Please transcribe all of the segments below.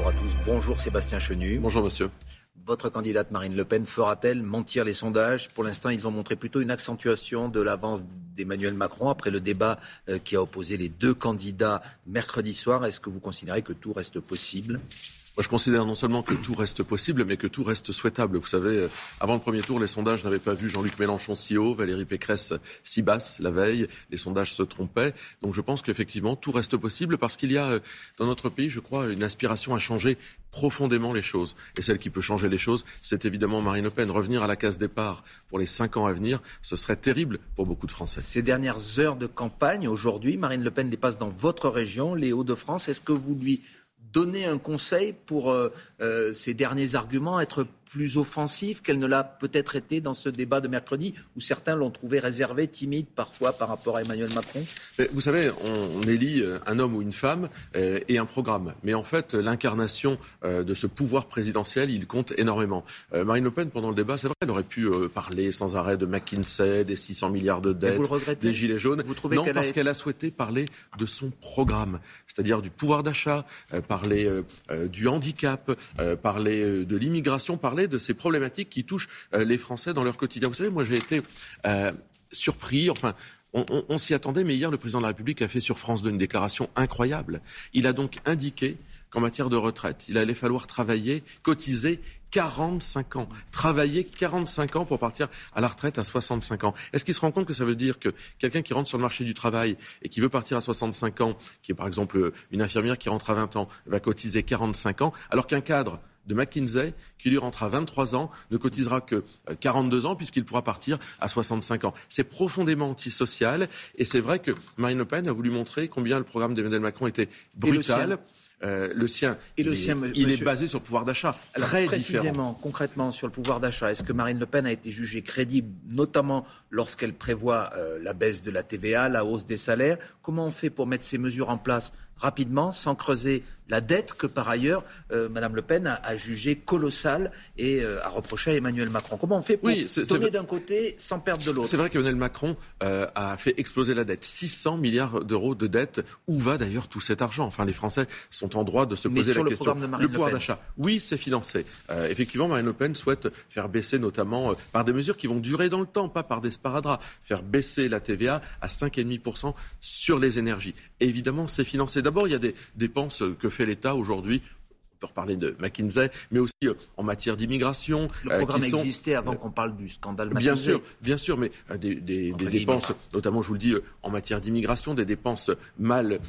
bonjour à tous. Bonjour Sébastien Chenu. Bonjour monsieur. Votre candidate Marine Le Pen fera-t-elle mentir les sondages? Pour l'instant, ils ont montré plutôt une accentuation de l'avance d'Emmanuel Macron après le débat euh, qui a opposé les deux candidats mercredi soir. Est-ce que vous considérez que tout reste possible? Je considère non seulement que tout reste possible, mais que tout reste souhaitable. Vous savez, euh, avant le premier tour, les sondages n'avaient pas vu Jean-Luc Mélenchon si haut, Valérie Pécresse si basse la veille. Les sondages se trompaient. Donc je pense qu'effectivement, tout reste possible parce qu'il y a euh, dans notre pays, je crois, une aspiration à changer profondément les choses. Et celle qui peut changer les choses, c'est évidemment Marine Le Pen. Revenir à la case départ pour les cinq ans à venir, ce serait terrible pour beaucoup de Français. Ces dernières heures de campagne, aujourd'hui, Marine Le Pen les passe dans votre région, les Hauts-de-France. Est-ce que vous lui donner un conseil pour euh, euh, ces derniers arguments, être plus offensif qu'elle ne l'a peut-être été dans ce débat de mercredi, où certains l'ont trouvé réservé, timide parfois par rapport à Emmanuel Macron Vous savez, on, élit euh, un homme ou une femme et un programme. Mais en fait, l'incarnation de ce pouvoir présidentiel, il compte énormément. Marine Le Pen, pendant le débat, c'est vrai, elle aurait pu parler sans arrêt de McKinsey, des 600 milliards de dettes, des gilets jaunes. Vous non, parce qu'elle a souhaité parler de son programme, c'est-à-dire du pouvoir d'achat, parler euh, euh, du handicap, euh, parler de l'immigration, parler de ces problématiques qui touchent les Français dans leur quotidien. Vous savez, moi j'ai été surpris, enfin on, s'y attendait, mais hier, le président de la République a fait sur France 2 une déclaration incroyable. Il a donc indiqué qu'en matière de retraite, il allait falloir travailler, cotiser 45 ans. Travailler 45 ans pour partir à la retraite à 65 ans. Est-ce qu'il se rend compte que ça veut dire que quelqu'un qui rentre sur le marché du travail et qui veut partir à 65 ans, qui est par exemple une infirmière qui rentre à 20 ans, va cotiser 45 ans, alors qu'un cadre de McKinsey, qui lui rentre à 23 ans, ne cotisera que 42 ans puisqu'il pourra partir à 65 ans. C'est profondément antisocial et c'est vrai que Marine Le Pen a voulu montrer combien le programme d'Emmanuel Macron était brutal. Euh, le sien, Et le il, sien, est, il est basé sur le pouvoir d'achat. Très précisément, concrètement, sur le pouvoir d'achat, est-ce que Marine Le Pen a été jugée crédible, notamment lorsqu'elle prévoit euh, la baisse de la TVA, la hausse des salaires? Comment on fait pour mettre ces mesures en place rapidement, sans creuser la dette que par ailleurs euh, Mme Le Pen a, jugée colossale et euh, a reproché à Emmanuel Macron. Comment on fait pour donner d'un côté sans perdre de l'autre? C'est vrai qu'Emmanuel Macron euh, a fait exploser la dette. 600 milliards d'euros de dette. Où va d'ailleurs tout cet argent? Enfin, les Français sont en droit de se poser la question. le pouvoir d'achat. Oui, c'est financé. effectivement, Marine Le Pen souhaite faire baisser notamment par des mesures qui vont durer dans le temps, pas par des sparadraps, faire baisser la TVA à 5,5% sur les énergies. évidemment, c'est financé. D'abord, il y a des dépenses que fait l'État aujourd'hui peut reparler de McKinsey, mais aussi euh, en matière d'immigration. Le programme existait avant qu'on parle du scandale McKinsey. Bien sûr, bien sûr, mais euh, des, dépenses, notamment, je vous le dis, euh, en matière d'immigration, des dépenses mal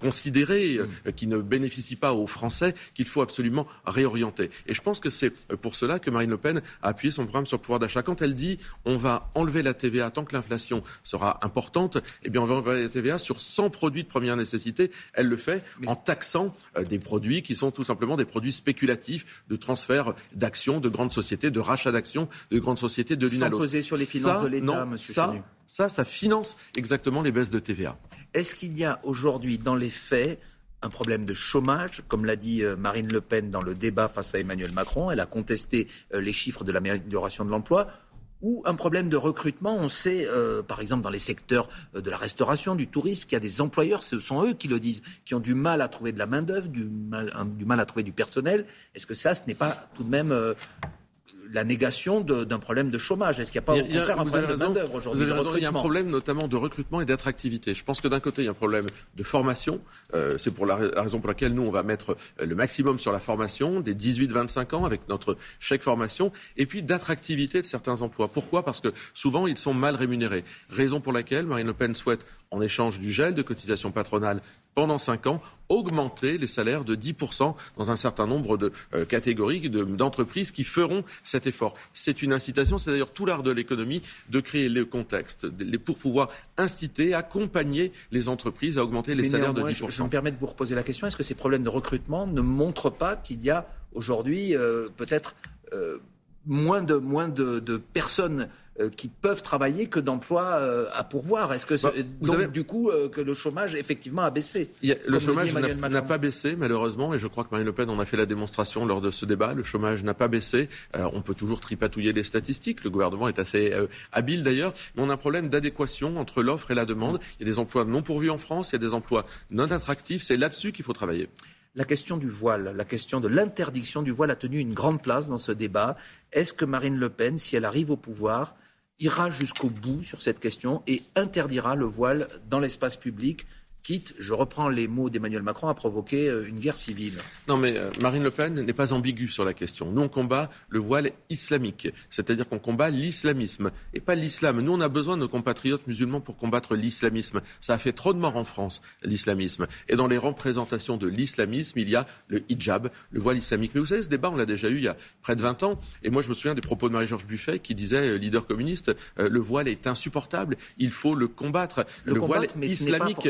considérées, mm. qui ne bénéficient pas aux Français, qu'il faut absolument réorienter. Et je pense que c'est pour cela que Marine Le Pen a appuyé son programme sur le pouvoir d'achat. Quand elle dit on va enlever la TVA tant que l'inflation sera importante, eh bien on va enlever la TVA sur 100 produits de première nécessité. Elle le fait en taxant des produits qui sont tous simplement des produits spéculatifs de transfert d'actions de grandes sociétés, de rachat d'actions de grandes sociétés de l'une à l'autre. peser sur les finances de l'État, monsieur ça, ça, ça finance exactement les baisses de TVA. Est-ce qu'il y a aujourd'hui, dans les faits, un problème de chômage, comme l'a dit euh, Marine Le Pen dans le débat face à Emmanuel Macron. Elle a contesté euh, les chiffres de l'amélioration de l'emploi ou un problème de recrutement. On sait, euh, par exemple, dans les secteurs euh, de la restauration, du tourisme, qu'il y a des employeurs, ce sont eux qui le disent, qui ont du mal à trouver de la main-d'œuvre, du mal, du mal à trouver du personnel. Est-ce que ça, ce n'est pas tout de même euh, la négation d'un problème de chômage. Est-ce qu'il n'y a pas au contraire un problème de main-d'œuvre aujourd'hui Vous avez raison, il y a un problème notamment de recrutement et d'attractivité. Je pense que d'un côté, il y a un problème de formation. Euh, c'est pour la, raison pour laquelle nous, on va mettre euh, le maximum sur la formation des 18-25 ans avec notre chèque formation. Et puis d'attractivité de certains emplois. Pourquoi? Parce que souvent, ils sont mal rémunérés. Raison pour laquelle Marine Le Pen souhaite, en échange du gel de cotisations patronales pendant cinq ans, augmenter les salaires de 10% dans un certain nombre de euh, catégories d'entreprises qui feront cet effort. C'est une incitation, c'est d'ailleurs tout l'art de l'économie de créer le contexte pour pouvoir inciter, accompagner les entreprises à augmenter les salaires de 10%. Je, me permets de vous reposer la question, est-ce que ces problèmes de recrutement ne montrent pas qu'il y a aujourd'hui euh, peut-être euh, moins de, moins de, de personnes qui peuvent travailler que d'emplois euh, à pourvoir. Est-ce que bah, donc, avez... du coup euh, que le chômage effectivement a baissé Le chômage n'a pas baissé malheureusement et je crois que Marine Le Pen en a fait la démonstration lors de ce débat. Le chômage n'a pas baissé. on peut toujours tripatouiller les statistiques. Le gouvernement est assez habile d'ailleurs, mais on a un problème d'adéquation entre l'offre et la demande. Il y a des emplois non pourvus en France, il y a des emplois non attractifs. C'est là-dessus qu'il faut travailler. La question du voile, la question de l'interdiction du voile a tenu une grande place dans ce débat. Est-ce que Marine Le Pen, si elle arrive au pouvoir, ira jusqu'au bout sur cette question et interdira le voile dans l'espace public quitte, je reprends les mots d'Emmanuel Macron, à provoquer euh, une guerre civile. Non, mais euh, Marine Le Pen n'est pas ambiguë sur la question. Nous, on combat le voile islamique, c'est-à-dire qu'on combat l'islamisme et pas l'islam. Nous, on a besoin de nos compatriotes musulmans pour combattre l'islamisme. Ça a fait trop de morts en France, l'islamisme. Et dans les représentations de l'islamisme, il y a le hijab, le voile islamique. Mais vous savez, ce débat, on l'a déjà eu il y a près de 20 ans. Et moi, je me souviens des propos de Marie-Georges Buffet qui disait, euh, leader communiste, le voile est insupportable, il faut le combattre. Le, voile islamique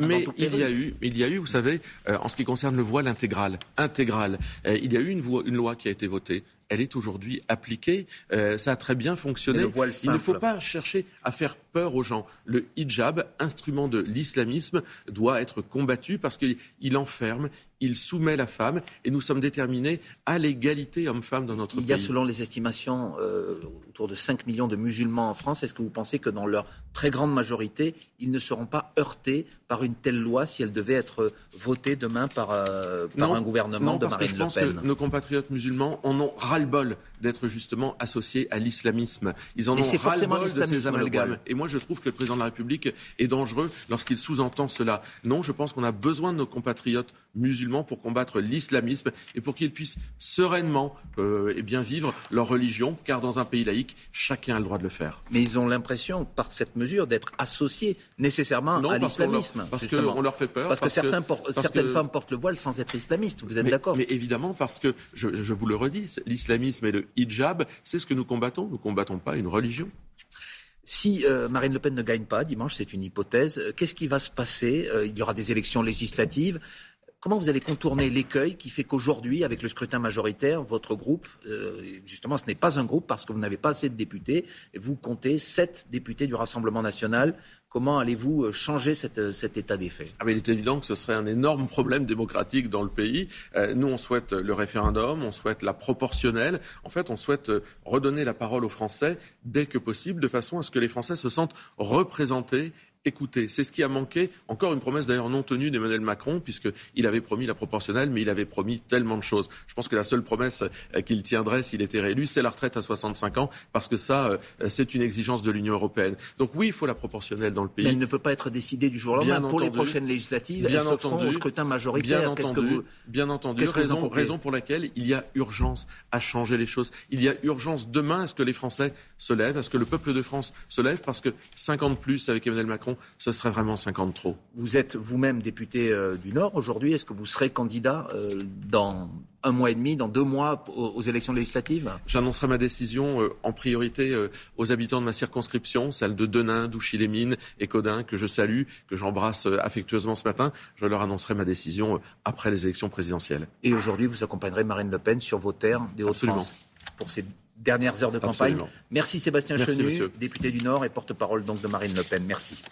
mais il y a eu, il y a eu, vous savez, euh, en ce qui concerne le voile intégral, intégral, euh, il y a eu une, une loi qui a été votée elle est aujourd'hui appliquée. Euh, ça a très bien fonctionné. Il ne faut pas chercher à faire peur aux gens. Le hijab, instrument de l'islamisme, doit être combattu parce qu'il enferme, il soumet la femme et nous sommes déterminés à l'égalité homme-femme dans notre pays. Il y a, selon les estimations, euh, autour de 5 millions de musulmans en France. Est-ce que vous pensez que dans leur très grande majorité, ils ne seront pas heurtés par une telle loi si elle devait être votée demain par, euh, un gouvernement de Marine Le Pen Je pense que nos compatriotes musulmans en ont ras-le-bol d'être justement associés à l'islamisme. Ils en ont ras-le-bol de ces amalgames. Et moi, je trouve que le président de la République est dangereux lorsqu'il sous-entend cela. Non, je pense qu'on a besoin de nos compatriotes musulmans pour combattre l'islamisme et pour qu'ils puissent sereinement euh, eh bien vivre leur religion, car dans un pays laïque, chacun a le droit de le faire. Mais ils ont l'impression, par cette mesure, d'être associés nécessairement à l'islamisme. Parce qu'on leur fait peur. Parce, que, certaines femmes portent le voile sans être islamistes. Vous êtes d'accord Mais évidemment, parce que, je, je vous le redis, l'islamisme et le hijab, c'est ce que nous combattons. Nous ne combattons pas une religion. Si euh, Marine Le Pen ne gagne pas dimanche, c'est une hypothèse, euh, qu'est-ce qui va se passer? Il y aura des élections législatives. Comment vous allez contourner l'écueil qui fait qu'aujourd'hui, avec le scrutin majoritaire, votre groupe, justement, ce n'est pas un groupe parce que vous n'avez pas assez de députés, et vous comptez sept députés du Rassemblement national Comment allez-vous euh, changer euh, cet état des faits? Ah Il est évident que ce serait un énorme problème démocratique dans le pays. Euh, nous, on souhaite le référendum, on souhaite la proportionnelle. En fait, on souhaite redonner la parole aux Français dès que possible, de façon à ce que les Français se sentent représentés écoutez. C'est ce qui a manqué. Encore une promesse d'ailleurs non tenue d'Emmanuel Macron, puisqu'il avait promis la proportionnelle, mais il avait promis tellement de choses. Je pense que la seule promesse euh, qu'il tiendrait s'il était réélu, c'est la retraite à 65 ans, parce que ça, euh, c'est une exigence de l'Union européenne. Donc oui, il faut la proportionnelle dans le pays. Mais elle ne peut pas être décidée du jour au lendemain. Pour les prochaines législatives, bien elles se feront au scrutin majoritaire. Bien entendu, vous... bien entendu. Raison, raison pour laquelle il y a urgence à changer les choses. Il y a urgence demain à ce que les Français se lèvent, à ce que le peuple de France se lève, parce que 50 plus avec Emmanuel Macron, ce serait vraiment 50 trop. Vous êtes vous-même député euh, du Nord aujourd'hui. Est-ce que vous serez candidat euh, dans un mois et demi, dans deux mois aux, élections législatives? J'annoncerai ma décision euh, en priorité aux habitants de ma circonscription, celle de Denain, Douchy-les-Mines et Codin, que je salue, que j'embrasse affectueusement ce matin. Je leur annoncerai ma décision après les élections présidentielles. Et aujourd'hui, vous accompagnerez Marine Le Pen sur vos terres des Hauts-de-France pour ces dernières heures de campagne. Merci Sébastien Chenu, député du Nord et porte-parole donc de Marine Le Pen. Merci.